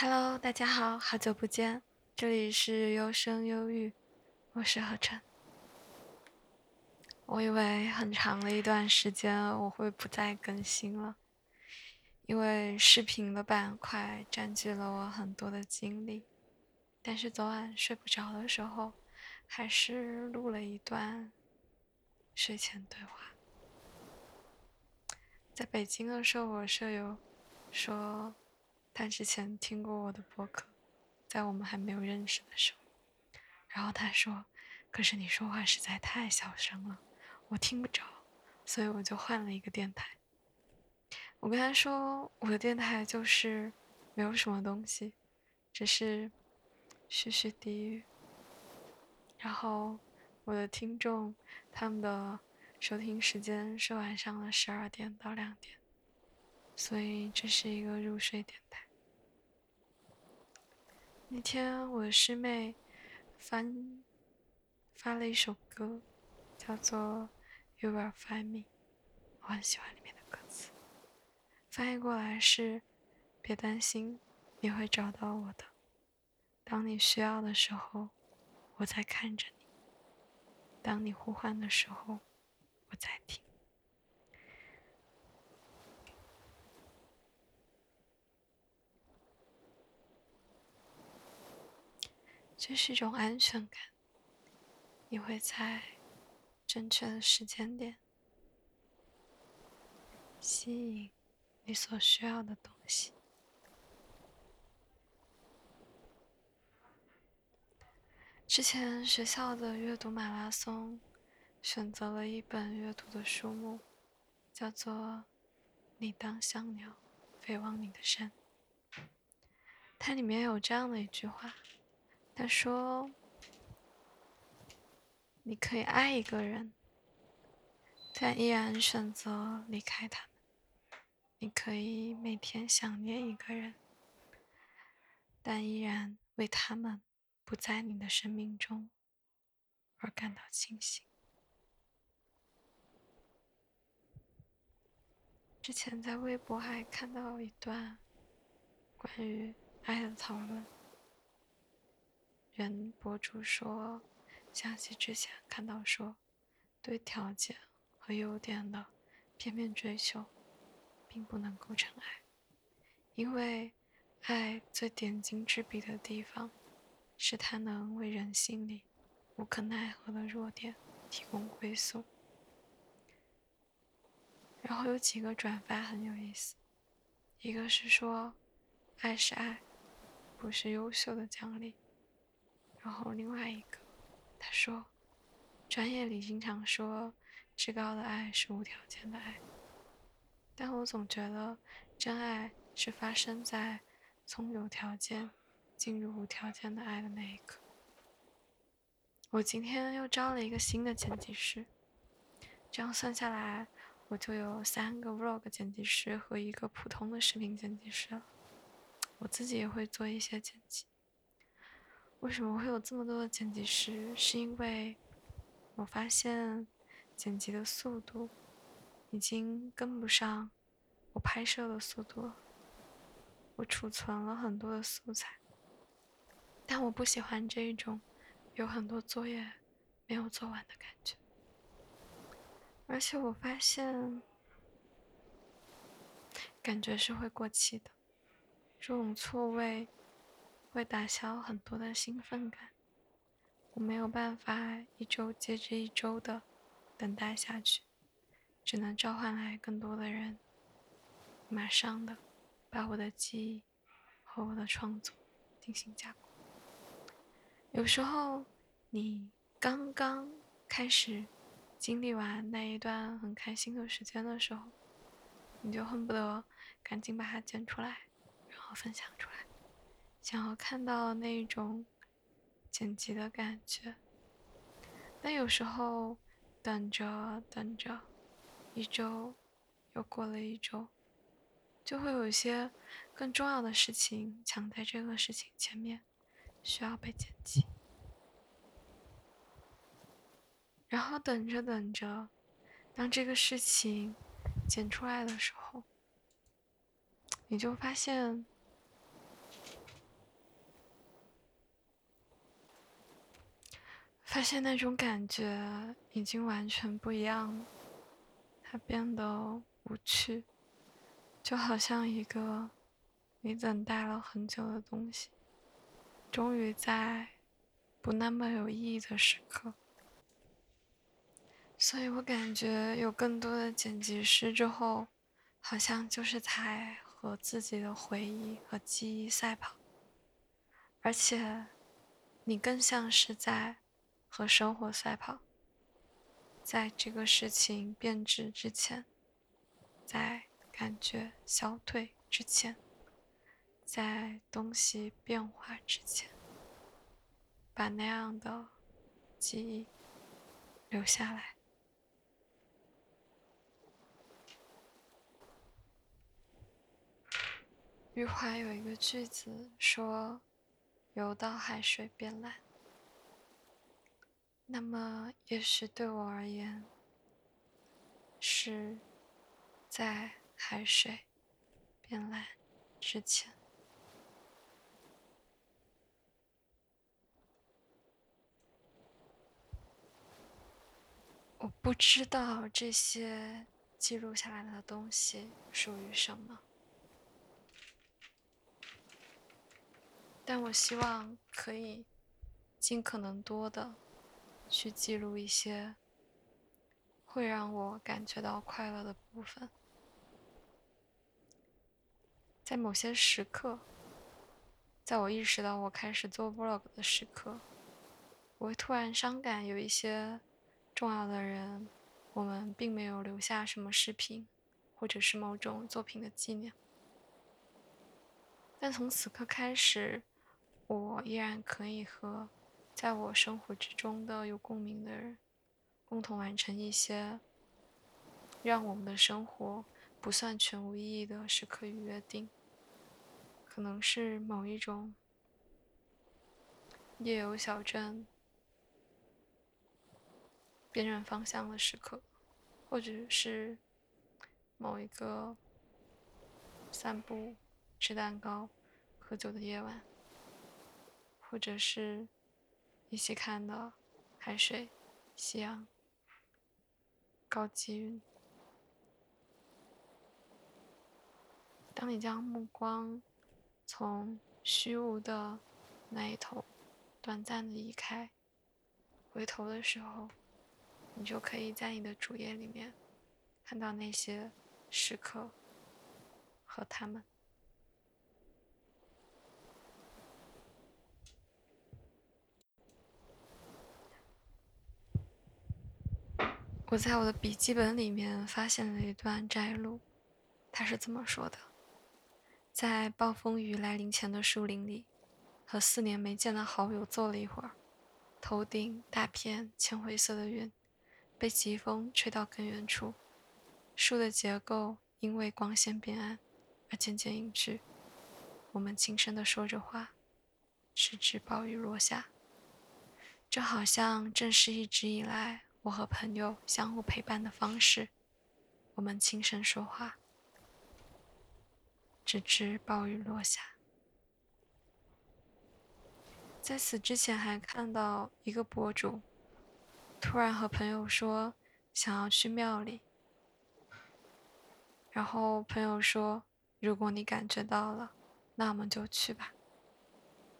Hello，大家好，好久不见，这里是优声优育，我是何晨。我以为很长的一段时间我会不再更新了，因为视频的板块占据了我很多的精力。但是昨晚睡不着的时候，还是录了一段睡前对话。在北京的时候，我舍友说。他之前听过我的播客，在我们还没有认识的时候，然后他说：“可是你说话实在太小声了，我听不着，所以我就换了一个电台。”我跟他说：“我的电台就是没有什么东西，只是嘘嘘低语。然后我的听众他们的收听时间是晚上的十二点到两点，所以这是一个入睡电台。”那天我师妹翻发了一首歌，叫做《You Will Find Me》，我很喜欢里面的歌词。翻译过来是：别担心，你会找到我的。当你需要的时候，我在看着你；当你呼唤的时候，我在听。这是一种安全感，你会在正确的时间点吸引你所需要的东西。之前学校的阅读马拉松，选择了一本阅读的书目，叫做《你当像鸟飞往你的山》，它里面有这样的一句话。他说：“你可以爱一个人，但依然选择离开他们；你可以每天想念一个人，但依然为他们不在你的生命中而感到庆幸。”之前在微博还看到一段关于爱的讨论。原博主说，相信之前看到说，对条件和优点的片面追求，并不能构成爱，因为爱最点睛之笔的地方，是它能为人心里无可奈何的弱点提供归宿。然后有几个转发很有意思，一个是说，爱是爱，不是优秀的奖励。然后另外一个，他说，专业里经常说，至高的爱是无条件的爱，但我总觉得真爱是发生在从有条件进入无条件的爱的那一刻。我今天又招了一个新的剪辑师，这样算下来，我就有三个 vlog 剪辑师和一个普通的视频剪辑师了。我自己也会做一些剪辑。为什么会有这么多的剪辑师？是因为我发现剪辑的速度已经跟不上我拍摄的速度了。我储存了很多的素材，但我不喜欢这一种有很多作业没有做完的感觉。而且我发现，感觉是会过期的，这种错位。会打消很多的兴奋感，我没有办法一周接着一周的等待下去，只能召唤来更多的人，马上的把我的记忆和我的创作进行加工。有时候你刚刚开始经历完那一段很开心的时间的时候，你就恨不得赶紧把它剪出来，然后分享出来。想要看到那种剪辑的感觉，但有时候等着等着，一周又过了一周，就会有一些更重要的事情抢在这个事情前面，需要被剪辑。然后等着等着，当这个事情剪出来的时候，你就发现。发现那种感觉已经完全不一样了，它变得无趣，就好像一个你等待了很久的东西，终于在不那么有意义的时刻。所以我感觉有更多的剪辑师之后，好像就是在和自己的回忆和记忆赛跑，而且你更像是在。和生活赛跑，在这个事情变质之前，在感觉消退之前，在东西变化之前，把那样的记忆留下来。余华有一个句子说：“游到海水变蓝。”那么，也许对我而言，是在海水变蓝之前。我不知道这些记录下来的东西属于什么，但我希望可以尽可能多的。去记录一些会让我感觉到快乐的部分，在某些时刻，在我意识到我开始做 vlog 的时刻，我会突然伤感，有一些重要的人，我们并没有留下什么视频，或者是某种作品的纪念。但从此刻开始，我依然可以和。在我生活之中的有共鸣的人，共同完成一些让我们的生活不算全无意义的时刻与约定，可能是某一种夜游小镇辨认方向的时刻，或者是某一个散步、吃蛋糕、喝酒的夜晚，或者是。一起看的海水、夕阳、高积云。当你将目光从虚无的那一头短暂的移开，回头的时候，你就可以在你的主页里面看到那些时刻和他们。我在我的笔记本里面发现了一段摘录，他是这么说的：在暴风雨来临前的树林里，和四年没见的好友坐了一会儿，头顶大片浅灰色的云，被疾风吹到更远处，树的结构因为光线变暗而渐渐隐去。我们轻声地说着话，直至暴雨落下。这好像正是一直以来。我和朋友相互陪伴的方式，我们轻声说话，直至暴雨落下。在此之前，还看到一个博主突然和朋友说想要去庙里，然后朋友说：“如果你感觉到了，那我们就去吧。”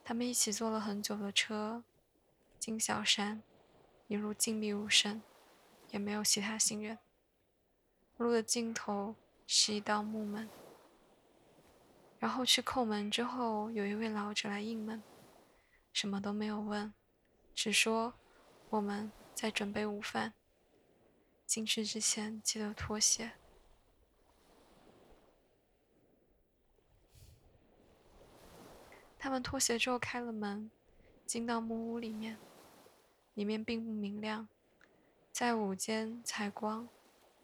他们一起坐了很久的车，进小山。一路静谧无声，也没有其他行人。路的尽头是一道木门，然后去叩门之后，有一位老者来应门，什么都没有问，只说我们在准备午饭。进去之前记得脱鞋。他们脱鞋之后开了门，进到木屋里面。里面并不明亮，在午间采光，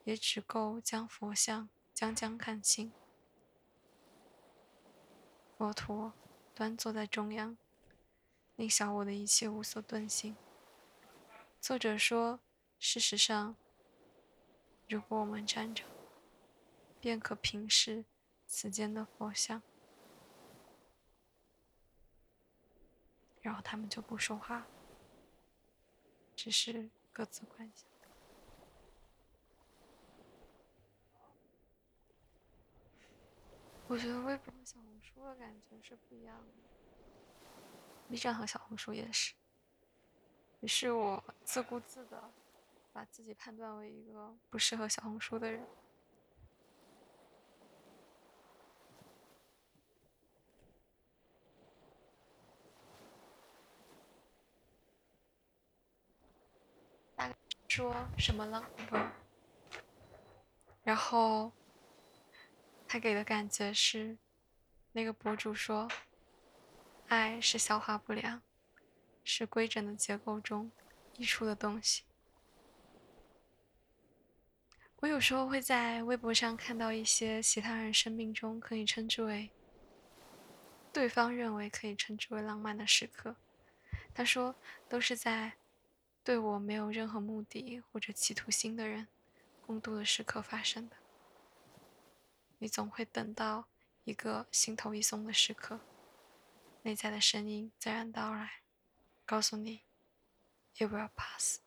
也只够将佛像将将看清。佛陀端坐在中央，令小我的一切无所遁形。作者说，事实上，如果我们站着，便可平视此间的佛像。然后他们就不说话。只是各自观想。我觉得微博和小红书的感觉是不一样的，B 站和小红书也是。于是我自顾自的把自己判断为一个不适合小红书的人。大概说什么了？不，然后。他给的感觉是，那个博主说，爱是消化不良，是规整的结构中溢出的东西。我有时候会在微博上看到一些其他人生命中可以称之为，对方认为可以称之为浪漫的时刻。他说，都是在对我没有任何目的或者企图心的人共度的时刻发生的。你总会等到一个心头一松的时刻，内在的声音自然到来，告诉你，it will pass。